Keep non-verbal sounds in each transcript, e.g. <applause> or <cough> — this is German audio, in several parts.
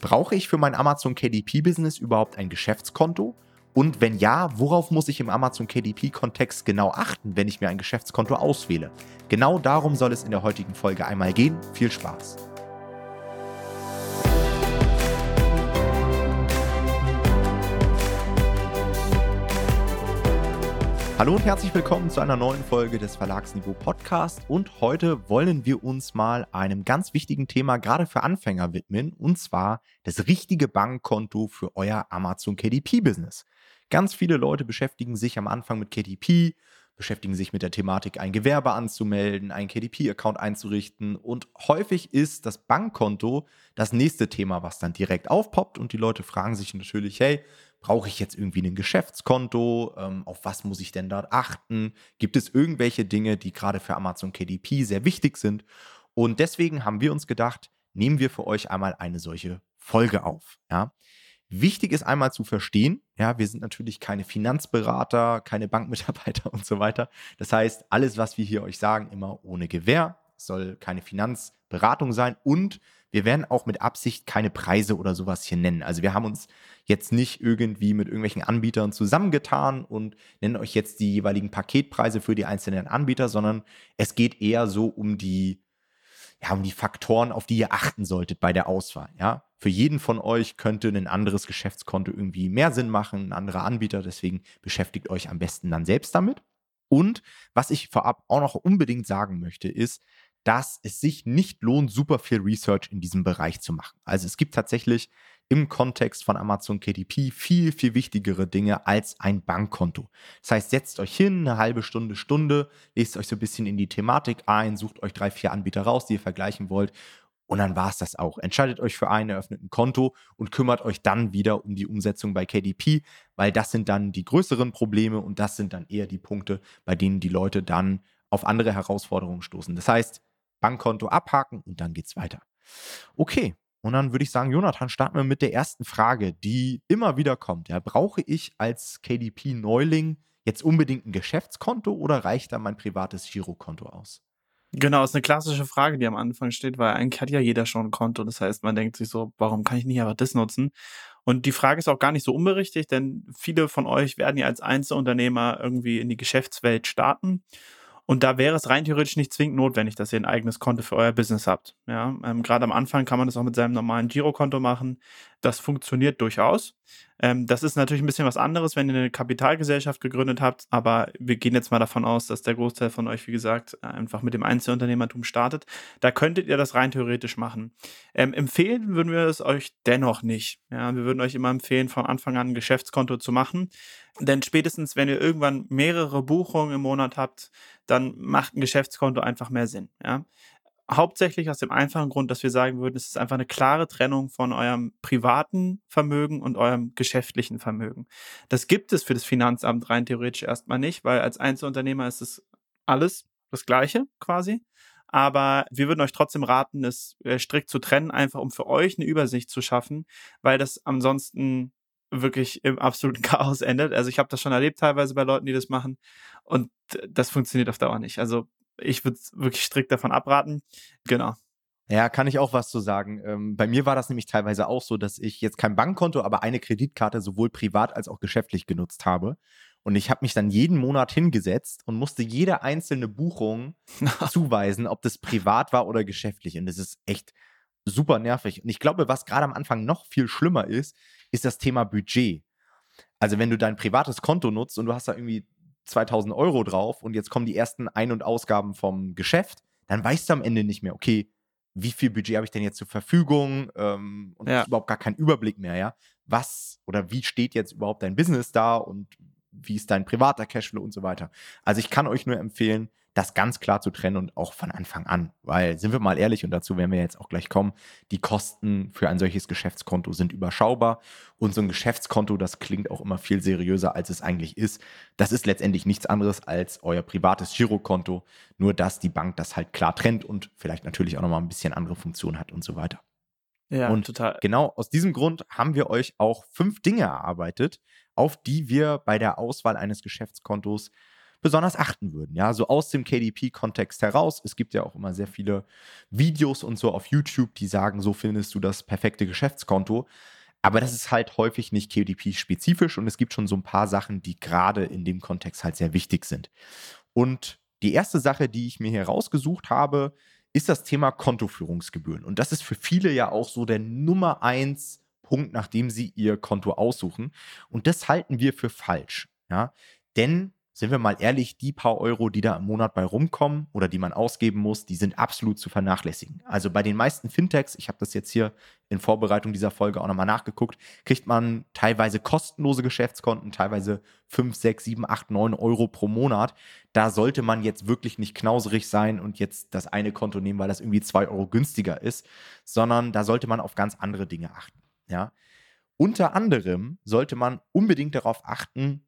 Brauche ich für mein Amazon KDP-Business überhaupt ein Geschäftskonto? Und wenn ja, worauf muss ich im Amazon KDP-Kontext genau achten, wenn ich mir ein Geschäftskonto auswähle? Genau darum soll es in der heutigen Folge einmal gehen. Viel Spaß! Hallo und herzlich willkommen zu einer neuen Folge des Verlagsniveau Podcast. Und heute wollen wir uns mal einem ganz wichtigen Thema gerade für Anfänger widmen, und zwar das richtige Bankkonto für euer Amazon KDP Business. Ganz viele Leute beschäftigen sich am Anfang mit KDP, beschäftigen sich mit der Thematik, ein Gewerbe anzumelden, einen KDP-Account einzurichten. Und häufig ist das Bankkonto das nächste Thema, was dann direkt aufpoppt. Und die Leute fragen sich natürlich, hey, brauche ich jetzt irgendwie ein Geschäftskonto? Ähm, auf was muss ich denn dort achten? Gibt es irgendwelche Dinge, die gerade für Amazon KDP sehr wichtig sind? Und deswegen haben wir uns gedacht, nehmen wir für euch einmal eine solche Folge auf. Ja? Wichtig ist einmal zu verstehen, ja, wir sind natürlich keine Finanzberater, keine Bankmitarbeiter <laughs> und so weiter. Das heißt, alles, was wir hier euch sagen, immer ohne Gewähr, soll keine Finanzberatung sein und wir werden auch mit Absicht keine Preise oder sowas hier nennen. Also wir haben uns jetzt nicht irgendwie mit irgendwelchen Anbietern zusammengetan und nennen euch jetzt die jeweiligen Paketpreise für die einzelnen Anbieter, sondern es geht eher so um die, ja, um die Faktoren, auf die ihr achten solltet bei der Auswahl. Ja, für jeden von euch könnte ein anderes Geschäftskonto irgendwie mehr Sinn machen, ein anderer Anbieter. Deswegen beschäftigt euch am besten dann selbst damit. Und was ich vorab auch noch unbedingt sagen möchte, ist, dass es sich nicht lohnt, super viel Research in diesem Bereich zu machen. Also es gibt tatsächlich im Kontext von Amazon KDP viel, viel wichtigere Dinge als ein Bankkonto. Das heißt, setzt euch hin, eine halbe Stunde, Stunde, lest euch so ein bisschen in die Thematik ein, sucht euch drei, vier Anbieter raus, die ihr vergleichen wollt. Und dann war es das auch. Entscheidet euch für einen, eröffnet ein Konto und kümmert euch dann wieder um die Umsetzung bei KDP, weil das sind dann die größeren Probleme und das sind dann eher die Punkte, bei denen die Leute dann auf andere Herausforderungen stoßen. Das heißt, Bankkonto abhaken und dann geht's weiter. Okay, und dann würde ich sagen, Jonathan, starten wir mit der ersten Frage, die immer wieder kommt. Ja, brauche ich als KDP-Neuling jetzt unbedingt ein Geschäftskonto oder reicht da mein privates Girokonto aus? Genau, ist eine klassische Frage, die am Anfang steht, weil eigentlich hat ja jeder schon ein Konto. Das heißt, man denkt sich so, warum kann ich nicht einfach das nutzen? Und die Frage ist auch gar nicht so unberechtigt, denn viele von euch werden ja als Einzelunternehmer irgendwie in die Geschäftswelt starten und da wäre es rein theoretisch nicht zwingend notwendig, dass ihr ein eigenes Konto für euer Business habt. Ja, ähm, gerade am Anfang kann man das auch mit seinem normalen Girokonto machen. Das funktioniert durchaus. Ähm, das ist natürlich ein bisschen was anderes, wenn ihr eine Kapitalgesellschaft gegründet habt, aber wir gehen jetzt mal davon aus, dass der Großteil von euch, wie gesagt, einfach mit dem Einzelunternehmertum startet. Da könntet ihr das rein theoretisch machen. Ähm, empfehlen würden wir es euch dennoch nicht. Ja, wir würden euch immer empfehlen, von Anfang an ein Geschäftskonto zu machen. Denn spätestens, wenn ihr irgendwann mehrere Buchungen im Monat habt, dann macht ein Geschäftskonto einfach mehr Sinn. Ja? Hauptsächlich aus dem einfachen Grund, dass wir sagen würden, es ist einfach eine klare Trennung von eurem privaten Vermögen und eurem geschäftlichen Vermögen. Das gibt es für das Finanzamt rein theoretisch erstmal nicht, weil als Einzelunternehmer ist es alles das Gleiche quasi. Aber wir würden euch trotzdem raten, es äh, strikt zu trennen, einfach um für euch eine Übersicht zu schaffen, weil das ansonsten wirklich im absoluten <laughs> Chaos endet. Also ich habe das schon erlebt teilweise bei Leuten, die das machen und das funktioniert auf Dauer nicht. Also ich würde wirklich strikt davon abraten. Genau. Ja, kann ich auch was zu sagen. Ähm, bei mir war das nämlich teilweise auch so, dass ich jetzt kein Bankkonto, aber eine Kreditkarte sowohl privat als auch geschäftlich genutzt habe. Und ich habe mich dann jeden Monat hingesetzt und musste jede einzelne Buchung <laughs> zuweisen, ob das privat war oder geschäftlich. Und das ist echt super nervig. Und ich glaube, was gerade am Anfang noch viel schlimmer ist, ist das Thema Budget. Also wenn du dein privates Konto nutzt und du hast da irgendwie 2000 Euro drauf und jetzt kommen die ersten Ein- und Ausgaben vom Geschäft, dann weißt du am Ende nicht mehr, okay, wie viel Budget habe ich denn jetzt zur Verfügung ähm, und ja. überhaupt gar keinen Überblick mehr, ja. Was oder wie steht jetzt überhaupt dein Business da und wie ist dein privater Cashflow und so weiter. Also ich kann euch nur empfehlen, das ganz klar zu trennen und auch von Anfang an. Weil, sind wir mal ehrlich, und dazu werden wir jetzt auch gleich kommen, die Kosten für ein solches Geschäftskonto sind überschaubar. Und so ein Geschäftskonto, das klingt auch immer viel seriöser, als es eigentlich ist. Das ist letztendlich nichts anderes als euer privates Girokonto, nur dass die Bank das halt klar trennt und vielleicht natürlich auch nochmal ein bisschen andere Funktionen hat und so weiter. Ja, und total. Genau aus diesem Grund haben wir euch auch fünf Dinge erarbeitet, auf die wir bei der Auswahl eines Geschäftskontos besonders achten würden. Ja, so aus dem KDP-Kontext heraus. Es gibt ja auch immer sehr viele Videos und so auf YouTube, die sagen, so findest du das perfekte Geschäftskonto. Aber das ist halt häufig nicht KDP-spezifisch und es gibt schon so ein paar Sachen, die gerade in dem Kontext halt sehr wichtig sind. Und die erste Sache, die ich mir hier rausgesucht habe, ist das Thema Kontoführungsgebühren. Und das ist für viele ja auch so der Nummer eins Punkt, nachdem sie ihr Konto aussuchen. Und das halten wir für falsch. Ja? Denn sind wir mal ehrlich, die paar Euro, die da im Monat bei rumkommen oder die man ausgeben muss, die sind absolut zu vernachlässigen. Also bei den meisten Fintechs, ich habe das jetzt hier in Vorbereitung dieser Folge auch nochmal nachgeguckt, kriegt man teilweise kostenlose Geschäftskonten, teilweise 5, 6, 7, 8, 9 Euro pro Monat. Da sollte man jetzt wirklich nicht knauserig sein und jetzt das eine Konto nehmen, weil das irgendwie 2 Euro günstiger ist, sondern da sollte man auf ganz andere Dinge achten. Ja. Unter anderem sollte man unbedingt darauf achten,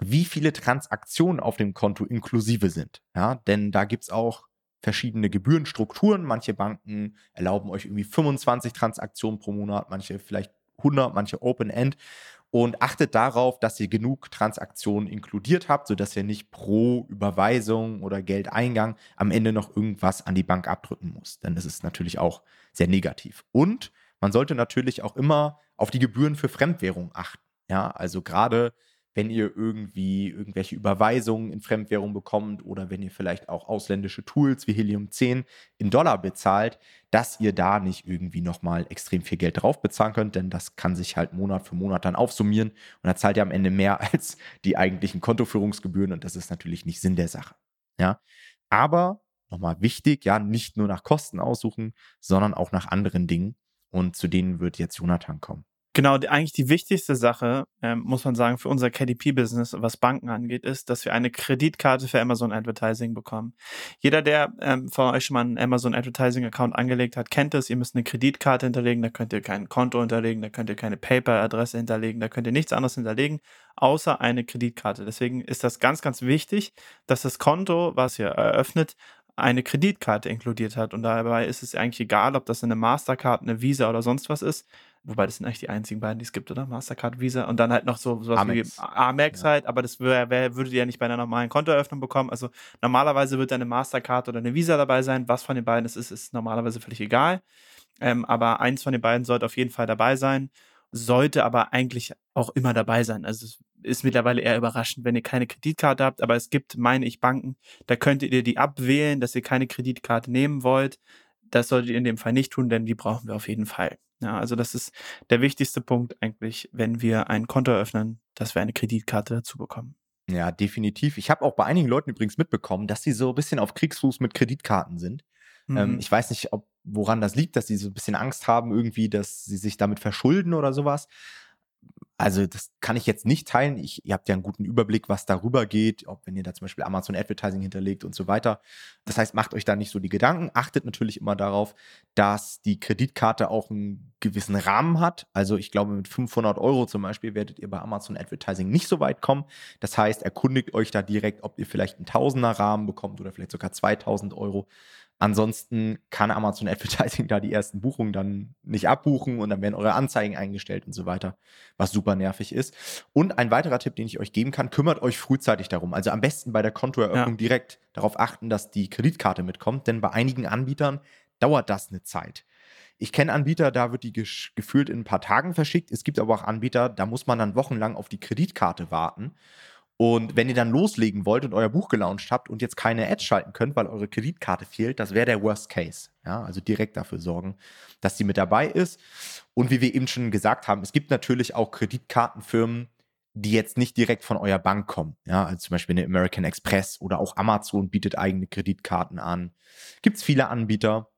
wie viele Transaktionen auf dem Konto inklusive sind. Ja, denn da gibt es auch verschiedene Gebührenstrukturen. Manche Banken erlauben euch irgendwie 25 Transaktionen pro Monat, manche vielleicht 100, manche Open-End. Und achtet darauf, dass ihr genug Transaktionen inkludiert habt, sodass ihr nicht pro Überweisung oder Geldeingang am Ende noch irgendwas an die Bank abdrücken muss. Denn das ist natürlich auch sehr negativ. Und man sollte natürlich auch immer auf die Gebühren für Fremdwährung achten. Ja, also gerade wenn ihr irgendwie irgendwelche Überweisungen in Fremdwährung bekommt oder wenn ihr vielleicht auch ausländische Tools wie Helium 10 in Dollar bezahlt, dass ihr da nicht irgendwie nochmal extrem viel Geld drauf bezahlen könnt, denn das kann sich halt Monat für Monat dann aufsummieren und da zahlt ihr am Ende mehr <laughs> als die eigentlichen Kontoführungsgebühren und das ist natürlich nicht Sinn der Sache. Ja, aber nochmal wichtig, ja, nicht nur nach Kosten aussuchen, sondern auch nach anderen Dingen und zu denen wird jetzt Jonathan kommen. Genau, die, eigentlich die wichtigste Sache, ähm, muss man sagen, für unser KDP-Business, was Banken angeht, ist, dass wir eine Kreditkarte für Amazon Advertising bekommen. Jeder, der ähm, von euch schon mal einen Amazon Advertising-Account angelegt hat, kennt es. Ihr müsst eine Kreditkarte hinterlegen, da könnt ihr kein Konto hinterlegen, da könnt ihr keine PayPal-Adresse hinterlegen, da könnt ihr nichts anderes hinterlegen, außer eine Kreditkarte. Deswegen ist das ganz, ganz wichtig, dass das Konto, was ihr eröffnet, eine Kreditkarte inkludiert hat. Und dabei ist es eigentlich egal, ob das eine Mastercard, eine Visa oder sonst was ist. Wobei das sind eigentlich die einzigen beiden, die es gibt, oder? Mastercard, Visa und dann halt noch so sowas Amex. wie Amex ja. halt, aber das wär, wär, würdet ihr ja nicht bei einer normalen Kontoeröffnung bekommen. Also normalerweise wird eine Mastercard oder eine Visa dabei sein. Was von den beiden es ist, ist normalerweise völlig egal. Ähm, aber eins von den beiden sollte auf jeden Fall dabei sein, sollte aber eigentlich auch immer dabei sein. Also es ist mittlerweile eher überraschend, wenn ihr keine Kreditkarte habt, aber es gibt, meine ich, Banken, da könntet ihr die abwählen, dass ihr keine Kreditkarte nehmen wollt. Das solltet ihr in dem Fall nicht tun, denn die brauchen wir auf jeden Fall. Ja, also das ist der wichtigste Punkt eigentlich, wenn wir ein Konto eröffnen, dass wir eine Kreditkarte dazu bekommen. Ja, definitiv. Ich habe auch bei einigen Leuten übrigens mitbekommen, dass sie so ein bisschen auf Kriegsfuß mit Kreditkarten sind. Ähm, mhm. Ähm, ich weiß nicht, ob, woran das liegt, dass sie so ein bisschen Angst haben, irgendwie, dass sie sich damit verschulden oder sowas. Also das kann ich jetzt nicht teilen. Ich, ihr habt ja einen guten Überblick, was darüber geht, ob wenn ihr da zum Beispiel Amazon Advertising hinterlegt und so weiter. Das heißt, macht euch da nicht so die Gedanken. Achtet natürlich immer darauf, dass die Kreditkarte auch einen gewissen Rahmen hat. Also ich glaube, mit 500 Euro zum Beispiel werdet ihr bei Amazon Advertising nicht so weit kommen. Das heißt, erkundigt euch da direkt, ob ihr vielleicht einen Tausender Rahmen bekommt oder vielleicht sogar 2000 Euro. Ansonsten kann Amazon <laughs> Advertising da die ersten Buchungen dann nicht abbuchen und dann werden eure Anzeigen eingestellt und so weiter, was super nervig ist. Und ein weiterer Tipp, den ich euch geben kann, kümmert euch frühzeitig darum. Also am besten bei der Kontoeröffnung ja. direkt darauf achten, dass die Kreditkarte mitkommt, denn bei einigen Anbietern dauert das eine Zeit. Ich kenne Anbieter, da wird die gefühlt in ein paar Tagen verschickt. Es gibt aber auch Anbieter, da muss man dann wochenlang auf die Kreditkarte warten. Und wenn ihr dann loslegen wollt und euer Buch gelauncht habt und jetzt keine Ads schalten könnt, weil eure Kreditkarte fehlt, das wäre der Worst Case. Ja, also direkt dafür sorgen, dass die mit dabei ist. Und wie wir eben schon gesagt haben, es gibt natürlich auch Kreditkartenfirmen, die jetzt nicht direkt von eurer Bank kommen. Ja, also zum Beispiel eine American Express oder auch Amazon bietet eigene Kreditkarten an. Gibt es viele Anbieter.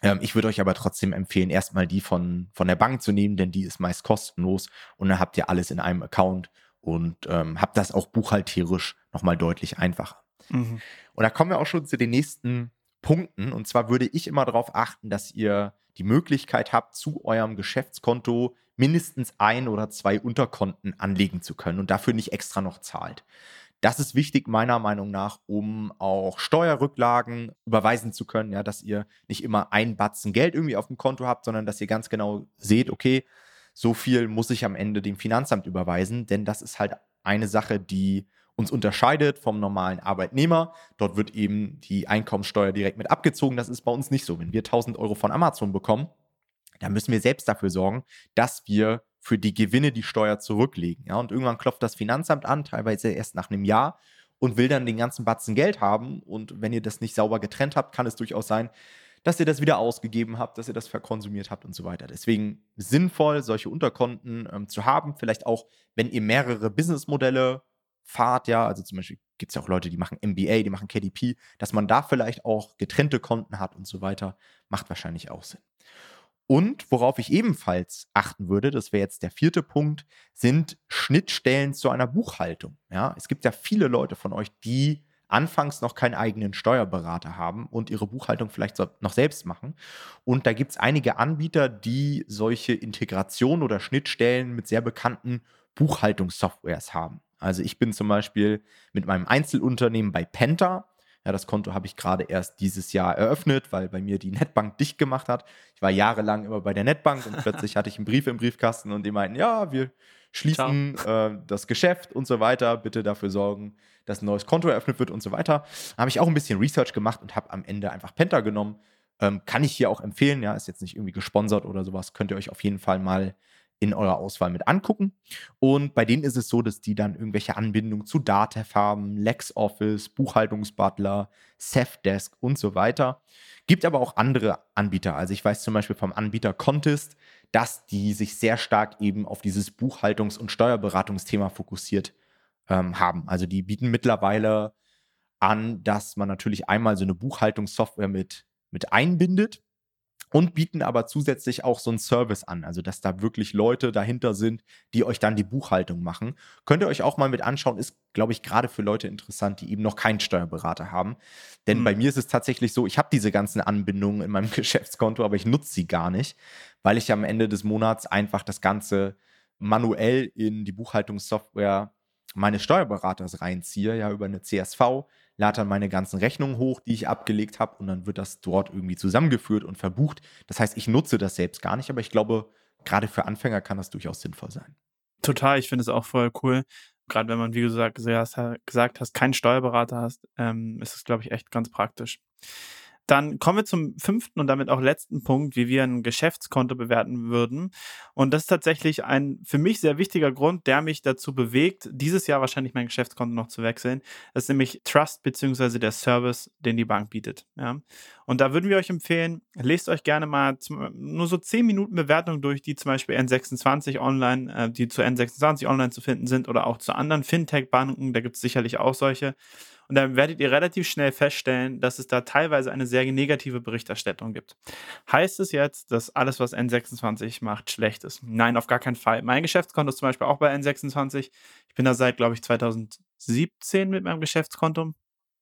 Ähm, ich würde euch aber trotzdem empfehlen, erstmal die von, von der Bank zu nehmen, denn die ist meist kostenlos und dann habt ihr alles in einem Account und ähm, habe das auch buchhalterisch nochmal deutlich einfacher. Mhm. Und da kommen wir auch schon zu den nächsten Punkten. Und zwar würde ich immer darauf achten, dass ihr die Möglichkeit habt, zu eurem Geschäftskonto mindestens ein oder zwei Unterkonten anlegen zu können und dafür nicht extra noch zahlt. Das ist wichtig meiner Meinung nach, um auch Steuerrücklagen überweisen zu können, ja, dass ihr nicht immer ein Batzen Geld irgendwie auf dem Konto habt, sondern dass ihr ganz genau seht, okay, so viel muss ich am Ende dem Finanzamt überweisen, denn das ist halt eine Sache, die uns unterscheidet vom normalen Arbeitnehmer. Dort wird eben die Einkommensteuer direkt mit abgezogen. Das ist bei uns nicht so. Wenn wir 1000 Euro von Amazon bekommen, dann müssen wir selbst dafür sorgen, dass wir für die Gewinne die Steuer zurücklegen. Ja, und irgendwann klopft das Finanzamt an, teilweise erst nach einem Jahr und will dann den ganzen Batzen Geld haben. Und wenn ihr das nicht sauber getrennt habt, kann es durchaus sein, dass ihr das wieder ausgegeben habt, dass ihr das verkonsumiert habt und so weiter. Deswegen sinnvoll, solche Unterkonten ähm, zu haben. Vielleicht auch, wenn ihr mehrere Businessmodelle fahrt, ja, also zum Beispiel gibt es ja auch Leute, die machen MBA, die machen KDP, dass man da vielleicht auch getrennte Konten hat und so weiter, macht wahrscheinlich auch Sinn. Und worauf ich ebenfalls achten würde, das wäre jetzt der vierte Punkt, sind Schnittstellen zu einer Buchhaltung. Ja, es gibt ja viele Leute von euch, die anfangs noch keinen eigenen Steuerberater haben und ihre Buchhaltung vielleicht noch selbst machen. Und da gibt es einige Anbieter, die solche Integration oder Schnittstellen mit sehr bekannten Buchhaltungssoftwares haben. Also ich bin zum Beispiel mit meinem Einzelunternehmen bei Penta. Ja, das Konto habe ich gerade erst dieses Jahr eröffnet, weil bei mir die Netbank dicht gemacht hat. Ich war jahrelang immer bei der Netbank und plötzlich <laughs> hatte ich einen Brief im Briefkasten und die meinten, ja, wir schließen äh, das Geschäft und so weiter. Bitte dafür sorgen, dass ein neues Konto eröffnet wird und so weiter. Habe ich auch ein bisschen Research gemacht und habe am Ende einfach Penta genommen. Ähm, kann ich hier auch empfehlen, ja, ist jetzt nicht irgendwie gesponsert oder sowas. Könnt ihr euch auf jeden Fall mal in eurer Auswahl mit angucken. Und bei denen ist es so, dass die dann irgendwelche Anbindungen zu Datev haben, LexOffice, Buchhaltungsbutler, Safdesk und so weiter. Gibt aber auch andere Anbieter. Also ich weiß zum Beispiel vom Anbieter Contest, dass die sich sehr stark eben auf dieses Buchhaltungs- und Steuerberatungsthema fokussiert ähm, haben. Also die bieten mittlerweile an, dass man natürlich einmal so eine Buchhaltungssoftware mit, mit einbindet und bieten aber zusätzlich auch so einen Service an, also dass da wirklich Leute dahinter sind, die euch dann die Buchhaltung machen. Könnt ihr euch auch mal mit anschauen, ist, glaube ich, gerade für Leute interessant, die eben noch keinen Steuerberater haben. Denn mhm. bei mir ist es tatsächlich so, ich habe diese ganzen Anbindungen in meinem <laughs> Geschäftskonto, aber ich nutze sie gar nicht, weil ich am Ende des Monats einfach das Ganze manuell in die Buchhaltungssoftware meines Steuerberaters reinziehe, ja, über eine CSV lade dann meine ganzen Rechnungen hoch, die ich abgelegt habe und dann wird das dort irgendwie zusammengeführt und verbucht. Das heißt, ich nutze das selbst gar nicht, aber ich glaube, gerade für Anfänger kann das durchaus sinnvoll sein. Total, ich finde es auch voll cool. Gerade wenn man, wie gesagt, gesagt hast, keinen Steuerberater hast, ähm, ist es, glaube ich, echt ganz praktisch. Dann kommen wir zum fünften und damit auch letzten Punkt, wie wir ein Geschäftskonto bewerten würden. Und das ist tatsächlich ein für mich sehr wichtiger Grund, der mich dazu bewegt, dieses Jahr wahrscheinlich mein Geschäftskonto noch zu wechseln. Das ist nämlich Trust bzw. der Service, den die Bank bietet. Ja. Und da würden wir euch empfehlen, lest euch gerne mal nur so 10 Minuten Bewertung durch, die zum Beispiel N26 online, äh, die zu N26 online zu finden sind oder auch zu anderen Fintech-Banken. Da gibt es sicherlich auch solche. Und dann werdet ihr relativ schnell feststellen, dass es da teilweise eine sehr negative Berichterstattung gibt. Heißt es jetzt, dass alles, was N26 macht, schlecht ist? Nein, auf gar keinen Fall. Mein Geschäftskonto ist zum Beispiel auch bei N26. Ich bin da seit, glaube ich, 2017 mit meinem Geschäftskonto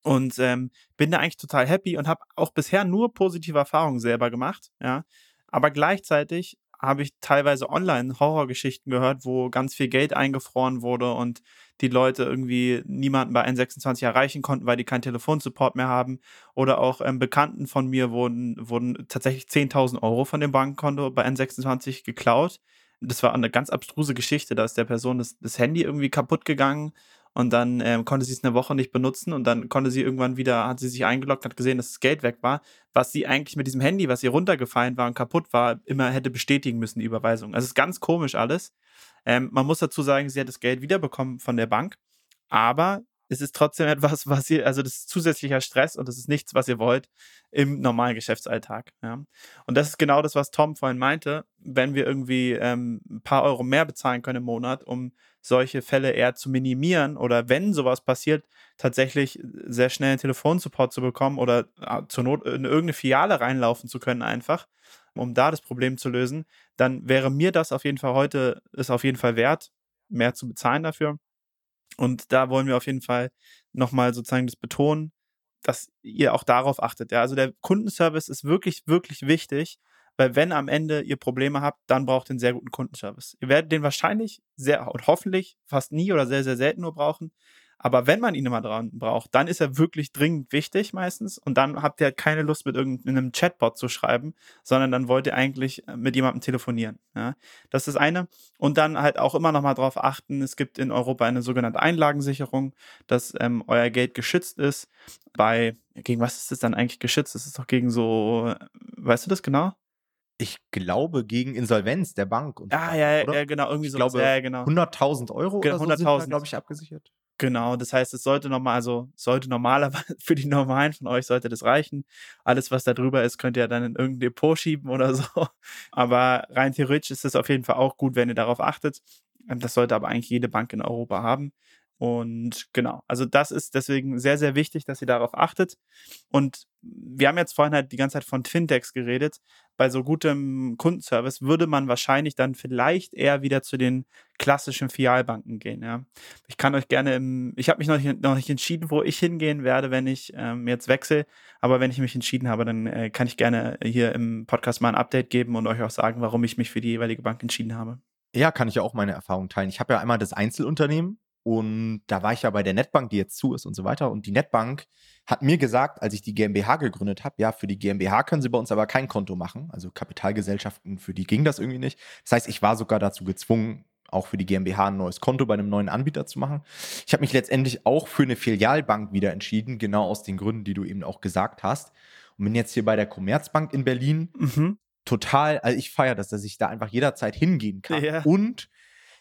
und ähm, bin da eigentlich total happy und habe auch bisher nur positive Erfahrungen selber gemacht. Ja, aber gleichzeitig habe ich teilweise online Horrorgeschichten gehört, wo ganz viel Geld eingefroren wurde und die Leute irgendwie niemanden bei N26 erreichen konnten, weil die keinen Telefonsupport mehr haben. Oder auch ähm, Bekannten von mir wurden, wurden tatsächlich 10.000 Euro von dem Bankkonto bei N26 geklaut. Das war eine ganz abstruse Geschichte. Da ist der Person das, das Handy irgendwie kaputt gegangen und dann ähm, konnte sie es eine Woche nicht benutzen und dann konnte sie irgendwann wieder, hat sie sich eingeloggt, hat gesehen, dass das Geld weg war, was sie eigentlich mit diesem Handy, was ihr runtergefallen war und kaputt war, immer hätte bestätigen müssen, die Überweisung. Also es ist ganz komisch alles. Ähm, man muss dazu sagen, sie hat das Geld wiederbekommen von der Bank, aber es ist trotzdem etwas, was ihr, also das ist zusätzlicher Stress und das ist nichts, was ihr wollt im normalen Geschäftsalltag. Ja. Und das ist genau das, was Tom vorhin meinte, wenn wir irgendwie ähm, ein paar Euro mehr bezahlen können im Monat, um solche Fälle eher zu minimieren oder wenn sowas passiert, tatsächlich sehr schnell einen Telefonsupport zu bekommen oder äh, zur Not in irgendeine Filiale reinlaufen zu können einfach, um da das Problem zu lösen, dann wäre mir das auf jeden Fall heute, ist auf jeden Fall wert, mehr zu bezahlen dafür. Und da wollen wir auf jeden Fall nochmal sozusagen das betonen, dass ihr auch darauf achtet. Ja, also der Kundenservice ist wirklich, wirklich wichtig, weil wenn am Ende ihr Probleme habt, dann braucht ihr einen sehr guten Kundenservice. Ihr werdet den wahrscheinlich sehr und hoffentlich fast nie oder sehr, sehr selten nur brauchen. Aber wenn man ihn immer dran braucht, dann ist er wirklich dringend wichtig meistens. Und dann habt ihr halt keine Lust, mit irgendeinem Chatbot zu schreiben, sondern dann wollt ihr eigentlich äh, mit jemandem telefonieren. Ja? Das ist das eine. Und dann halt auch immer noch mal darauf achten, es gibt in Europa eine sogenannte Einlagensicherung, dass ähm, euer Geld geschützt ist. Bei, gegen was ist es dann eigentlich geschützt? Das ist doch gegen so, weißt du das genau? ich glaube, gegen Insolvenz der Bank. Und ah, ja, ja, genau, irgendwie so. Ich glaube, ja, genau. 100.000 Euro Ge oder so 100.000, glaube ich, abgesichert. Genau, das heißt, es sollte normal, also sollte normalerweise <laughs> für die normalen von euch sollte das reichen. Alles, was da drüber ist, könnt ihr dann in irgendein Depot schieben oder <laughs> so. Aber rein theoretisch ist es auf jeden Fall auch gut, wenn ihr darauf achtet. Das sollte aber eigentlich jede Bank in Europa haben. Und genau, also das ist deswegen sehr, sehr wichtig, dass ihr darauf achtet. Und wir haben jetzt vorhin halt die ganze Zeit von Fintechs geredet. Bei so gutem Kundenservice würde man wahrscheinlich dann vielleicht eher wieder zu den klassischen Filialbanken gehen. Ja. Ich kann euch gerne im, ich habe mich noch nicht, noch nicht entschieden, wo ich hingehen werde, wenn ich ähm, jetzt wechsle. Aber wenn ich mich entschieden habe, dann äh, kann ich gerne hier im Podcast mal ein Update geben und euch auch sagen, warum ich mich für die jeweilige Bank entschieden habe. Ja, kann ich ja auch meine Erfahrung teilen. Ich habe ja einmal das Einzelunternehmen, und da war ich ja bei der Netbank, die jetzt zu ist und so weiter. Und die Netbank hat mir gesagt, als ich die GmbH gegründet habe, ja, für die GmbH können sie bei uns aber kein Konto machen. Also Kapitalgesellschaften, für die ging das irgendwie nicht. Das heißt, ich war sogar dazu gezwungen, auch für die GmbH ein neues Konto bei einem neuen Anbieter zu machen. Ich habe mich letztendlich auch für eine Filialbank wieder entschieden, genau aus den Gründen, die du eben auch gesagt hast. Und bin jetzt hier bei der Commerzbank in Berlin. Mhm. Total, also ich feiere das, dass ich da einfach jederzeit hingehen kann. Ja. Und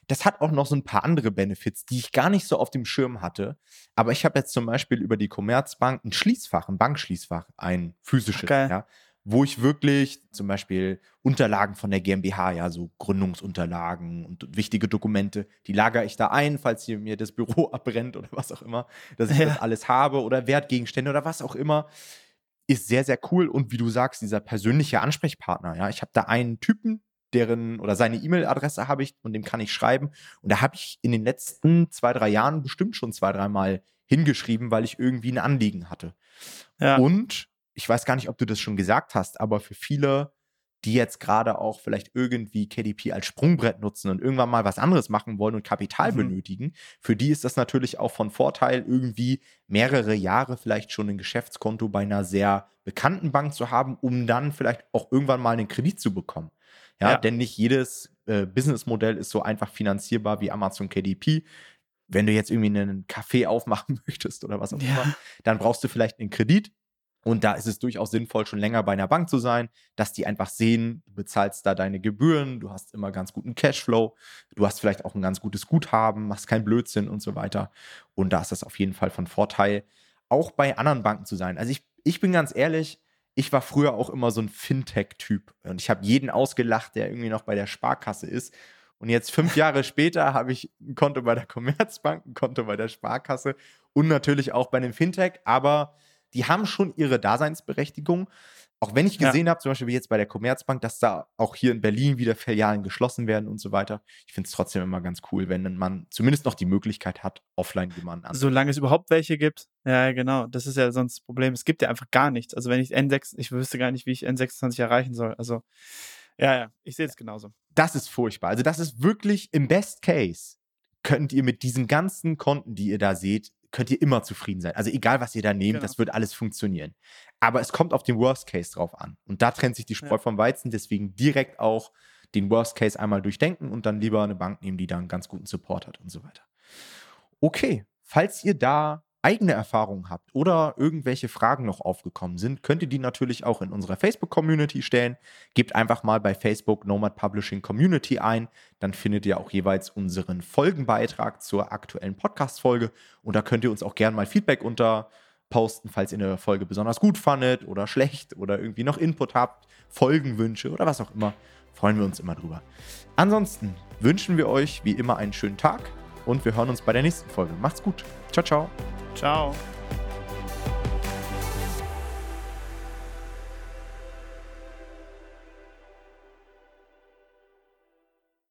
das hat auch noch so ein paar andere Benefits, die ich gar nicht so auf dem Schirm hatte. Aber ich habe jetzt zum Beispiel über die Commerzbank ein Schließfach, ein Bankschließfach, ein physisches, okay. ja, wo ich wirklich zum Beispiel Unterlagen von der GmbH, ja, so Gründungsunterlagen und wichtige Dokumente, die lagere ich da ein, falls hier mir das Büro <laughs> abbrennt oder was auch immer, dass ich ja. das alles habe oder Wertgegenstände oder was auch immer ist sehr, sehr cool. Und wie du sagst, dieser persönliche Ansprechpartner, ja, ich habe da einen Typen, deren oder seine E-Mail-Adresse habe ich und dem kann ich schreiben. Und da habe ich in den letzten zwei, drei Jahren bestimmt schon zwei, dreimal hingeschrieben, weil ich irgendwie ein Anliegen hatte. Ja. Und ich weiß gar nicht, ob du das schon gesagt hast, aber für viele, die jetzt gerade auch vielleicht irgendwie KDP als Sprungbrett nutzen und irgendwann mal was anderes machen wollen und Kapital mhm. benötigen, für die ist das natürlich auch von Vorteil, irgendwie mehrere Jahre vielleicht schon ein Geschäftskonto bei einer sehr bekannten Bank zu haben, um dann vielleicht auch irgendwann mal einen Kredit zu bekommen. Ja, ja. denn nicht jedes äh, Businessmodell ist so einfach finanzierbar wie Amazon KDP. Wenn du jetzt irgendwie einen Café <laughs> aufmachen möchtest oder was auch ja. immer, dann brauchst du vielleicht einen Kredit. Und da ist es durchaus sinnvoll, schon länger bei einer Bank zu sein, dass die einfach sehen, du bezahlst da deine Gebühren, du hast immer ganz guten Cashflow, du hast vielleicht auch ein ganz gutes Guthaben, machst keinen Blödsinn und so weiter. Und da ist das auf jeden Fall von Vorteil, auch bei anderen Banken zu sein. Also ich, ich bin ganz ehrlich, ich war früher auch immer so ein Fintech-Typ und ich habe jeden ausgelacht, der irgendwie noch bei der Sparkasse ist. Und jetzt fünf <laughs> Jahre später habe ich ein Konto bei der Commerzbank, ein Konto bei der Sparkasse und natürlich auch bei einem Fintech, aber die haben schon ihre Daseinsberechtigung. Auch wenn ich gesehen ja. habe, zum Beispiel wie jetzt bei der Commerzbank, dass da auch hier in Berlin wieder Filialen geschlossen werden und so weiter. Ich finde es trotzdem immer ganz cool, wenn man zumindest noch die Möglichkeit hat, offline jemanden an. Solange es überhaupt welche gibt. Ja, genau. Das ist ja sonst das Problem. Es gibt ja einfach gar nichts. Also wenn ich N6, ich wüsste gar nicht, wie ich N26 erreichen soll. Also, ja, ja, ich sehe es genauso. Das ist furchtbar. Also das ist wirklich im Best Case könnt ihr mit diesen ganzen Konten, die ihr da seht, könnt ihr immer zufrieden sein. Also egal, was ihr da nehmt, genau. das wird alles funktionieren. Aber es kommt auf den Worst Case drauf an. Und da trennt sich die Spreu ja. vom Weizen. Deswegen direkt auch den Worst Case einmal durchdenken und dann lieber eine Bank nehmen, die da einen ganz guten Support hat und so weiter. Okay, falls ihr da eigene Erfahrungen habt oder irgendwelche Fragen noch aufgekommen sind, könnt ihr die natürlich auch in unserer Facebook-Community stellen. Gebt einfach mal bei Facebook Nomad Publishing Community ein. Dann findet ihr auch jeweils unseren Folgenbeitrag zur aktuellen Podcast-Folge. Und da könnt ihr uns auch gerne mal Feedback unter posten, falls ihr eine Folge besonders gut fandet oder schlecht oder irgendwie noch Input habt, Folgenwünsche oder was auch immer. Freuen wir uns immer drüber. Ansonsten wünschen wir euch wie immer einen schönen Tag und wir hören uns bei der nächsten Folge. Macht's gut. Ciao, ciao. Ciao.